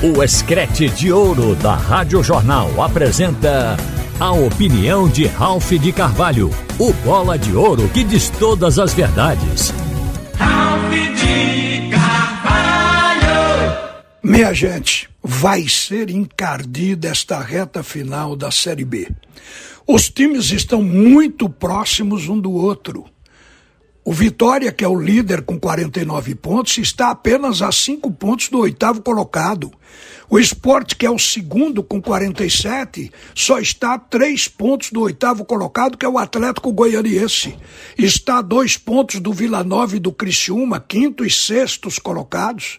O Escrete de Ouro da Rádio Jornal apresenta a opinião de Ralph de Carvalho, o bola de ouro que diz todas as verdades. Ralph de Carvalho! Minha gente, vai ser encardida esta reta final da Série B. Os times estão muito próximos um do outro. O Vitória, que é o líder com 49 pontos, está apenas a cinco pontos do oitavo colocado. O Esporte, que é o segundo com 47, só está a três pontos do oitavo colocado, que é o Atlético Goianiense. Está a dois pontos do Vila Nova e do Criciúma, quinto e sextos colocados.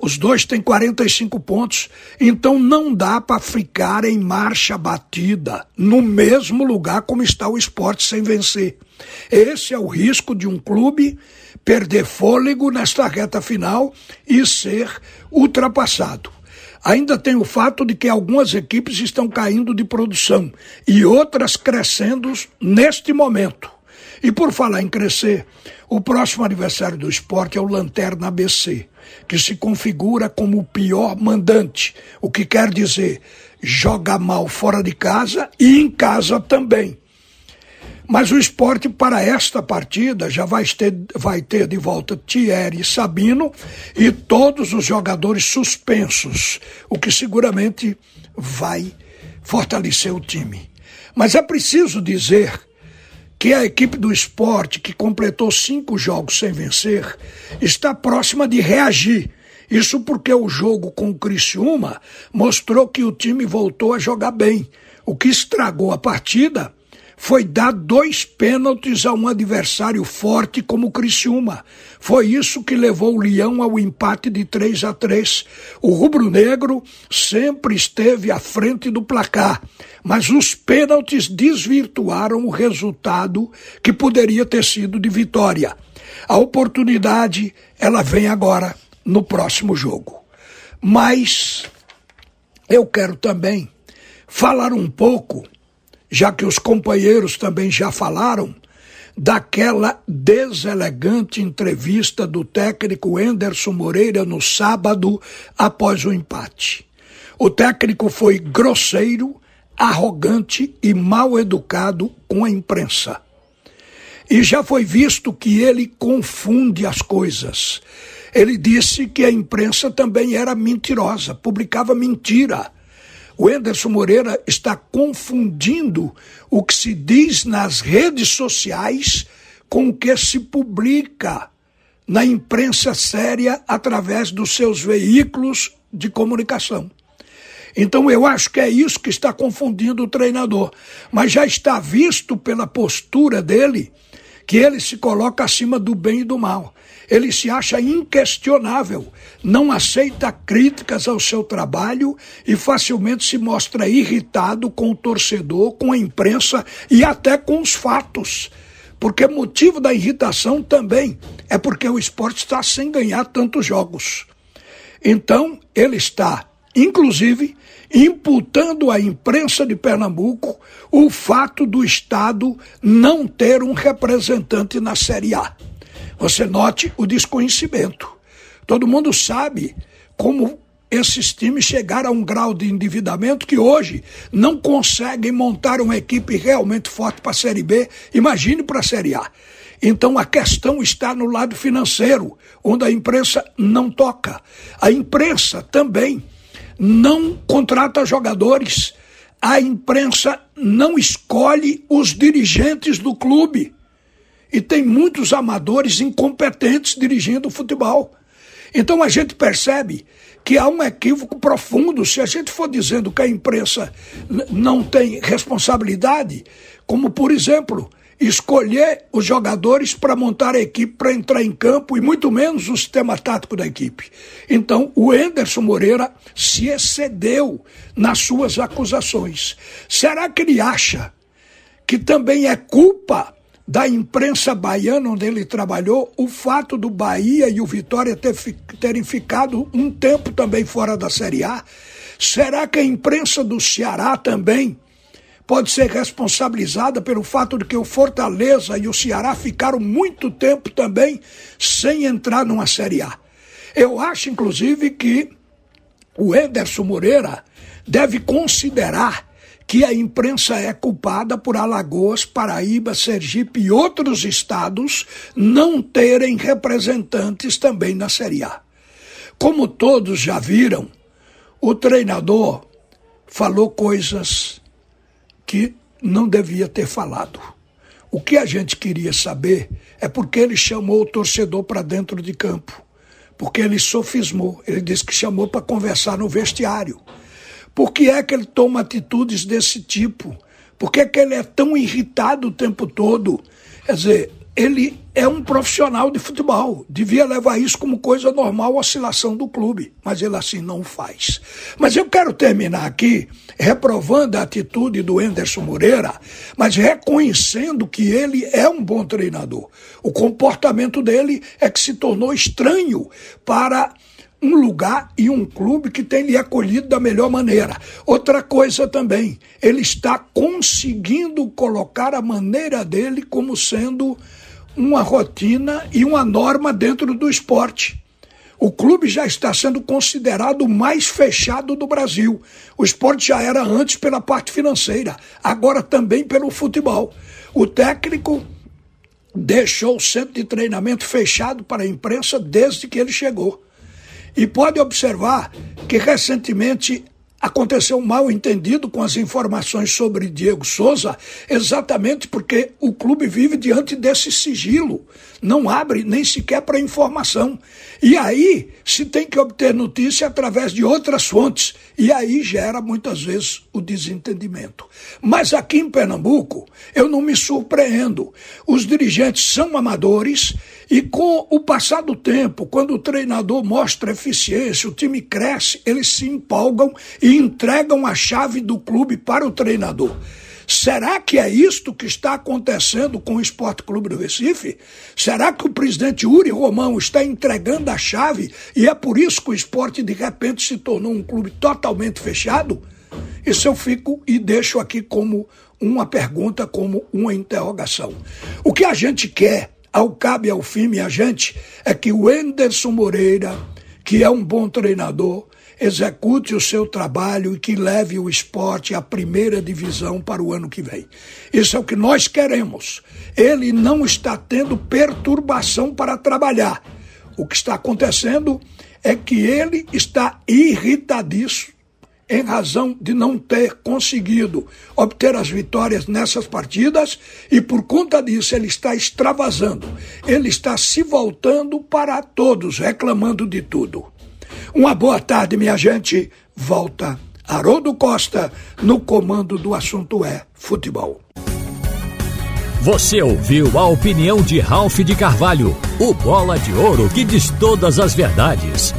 Os dois têm 45 pontos, então não dá para ficar em marcha batida no mesmo lugar como está o esporte sem vencer. Esse é o risco de um clube perder fôlego nesta reta final e ser ultrapassado. Ainda tem o fato de que algumas equipes estão caindo de produção e outras crescendo neste momento. E por falar em crescer, o próximo aniversário do esporte é o Lanterna ABC, que se configura como o pior mandante, o que quer dizer joga mal fora de casa e em casa também. Mas o esporte, para esta partida, já vai ter, vai ter de volta Thierry Sabino e todos os jogadores suspensos, o que seguramente vai fortalecer o time. Mas é preciso dizer que a equipe do esporte, que completou cinco jogos sem vencer, está próxima de reagir. Isso porque o jogo com o Criciúma mostrou que o time voltou a jogar bem. O que estragou a partida foi dar dois pênaltis a um adversário forte como o Criciúma. Foi isso que levou o Leão ao empate de 3 a 3. O rubro-negro sempre esteve à frente do placar, mas os pênaltis desvirtuaram o resultado que poderia ter sido de vitória. A oportunidade, ela vem agora no próximo jogo. Mas eu quero também falar um pouco já que os companheiros também já falaram, daquela deselegante entrevista do técnico Enderson Moreira no sábado após o empate. O técnico foi grosseiro, arrogante e mal educado com a imprensa. E já foi visto que ele confunde as coisas. Ele disse que a imprensa também era mentirosa, publicava mentira o Enderson Moreira está confundindo o que se diz nas redes sociais com o que se publica na imprensa séria através dos seus veículos de comunicação. Então eu acho que é isso que está confundindo o treinador. Mas já está visto pela postura dele que ele se coloca acima do bem e do mal. Ele se acha inquestionável, não aceita críticas ao seu trabalho e facilmente se mostra irritado com o torcedor, com a imprensa e até com os fatos. Porque motivo da irritação também é porque o esporte está sem ganhar tantos jogos. Então, ele está, inclusive, imputando à imprensa de Pernambuco o fato do Estado não ter um representante na Série A. Você note o desconhecimento. Todo mundo sabe como esses times chegaram a um grau de endividamento que hoje não conseguem montar uma equipe realmente forte para a Série B, imagine para a Série A. Então a questão está no lado financeiro, onde a imprensa não toca. A imprensa também não contrata jogadores. A imprensa não escolhe os dirigentes do clube. E tem muitos amadores incompetentes dirigindo o futebol. Então a gente percebe que há um equívoco profundo se a gente for dizendo que a imprensa não tem responsabilidade, como por exemplo, escolher os jogadores para montar a equipe para entrar em campo e muito menos o sistema tático da equipe. Então, o Enderson Moreira se excedeu nas suas acusações. Será que ele acha que também é culpa da imprensa baiana onde ele trabalhou o fato do Bahia e o Vitória ter, terem ficado um tempo também fora da Série A? Será que a imprensa do Ceará também pode ser responsabilizada pelo fato de que o Fortaleza e o Ceará ficaram muito tempo também sem entrar numa Série A. Eu acho, inclusive, que o Ederson Moreira deve considerar que a imprensa é culpada por Alagoas, Paraíba, Sergipe e outros estados não terem representantes também na Série A. Como todos já viram, o treinador falou coisas que não devia ter falado. O que a gente queria saber é porque ele chamou o torcedor para dentro de campo. Porque ele sofismou. Ele disse que chamou para conversar no vestiário. Por que é que ele toma atitudes desse tipo? Por que, é que ele é tão irritado o tempo todo? Quer dizer, ele é um profissional de futebol, devia levar isso como coisa normal, oscilação do clube, mas ele assim não faz. Mas eu quero terminar aqui reprovando a atitude do Enderson Moreira, mas reconhecendo que ele é um bom treinador. O comportamento dele é que se tornou estranho para um lugar e um clube que tem lhe acolhido da melhor maneira. Outra coisa também, ele está conseguindo colocar a maneira dele como sendo uma rotina e uma norma dentro do esporte. O clube já está sendo considerado o mais fechado do Brasil. O esporte já era antes pela parte financeira, agora também pelo futebol. O técnico deixou o centro de treinamento fechado para a imprensa desde que ele chegou. E pode observar que recentemente aconteceu um mal entendido com as informações sobre Diego Souza, exatamente porque o clube vive diante desse sigilo, não abre nem sequer para informação. E aí se tem que obter notícia através de outras fontes, e aí gera muitas vezes o desentendimento. Mas aqui em Pernambuco, eu não me surpreendo. Os dirigentes são amadores e com o passar do tempo, quando o treinador mostra eficiência, o time cresce, eles se empolgam e entregam a chave do clube para o treinador. Será que é isto que está acontecendo com o Esporte Clube do Recife? Será que o presidente Uri Romão está entregando a chave e é por isso que o esporte de repente se tornou um clube totalmente fechado? Isso eu fico e deixo aqui como uma pergunta, como uma interrogação. O que a gente quer ao cabe ao fim, minha gente, é que o Enderson Moreira, que é um bom treinador, execute o seu trabalho e que leve o esporte à primeira divisão para o ano que vem. Isso é o que nós queremos. Ele não está tendo perturbação para trabalhar. O que está acontecendo é que ele está irritadíssimo em razão de não ter conseguido obter as vitórias nessas partidas e por conta disso ele está extravasando, ele está se voltando para todos, reclamando de tudo. Uma boa tarde, minha gente. Volta Haroldo Costa no comando do assunto é futebol. Você ouviu a opinião de Ralph de Carvalho, o bola de ouro que diz todas as verdades.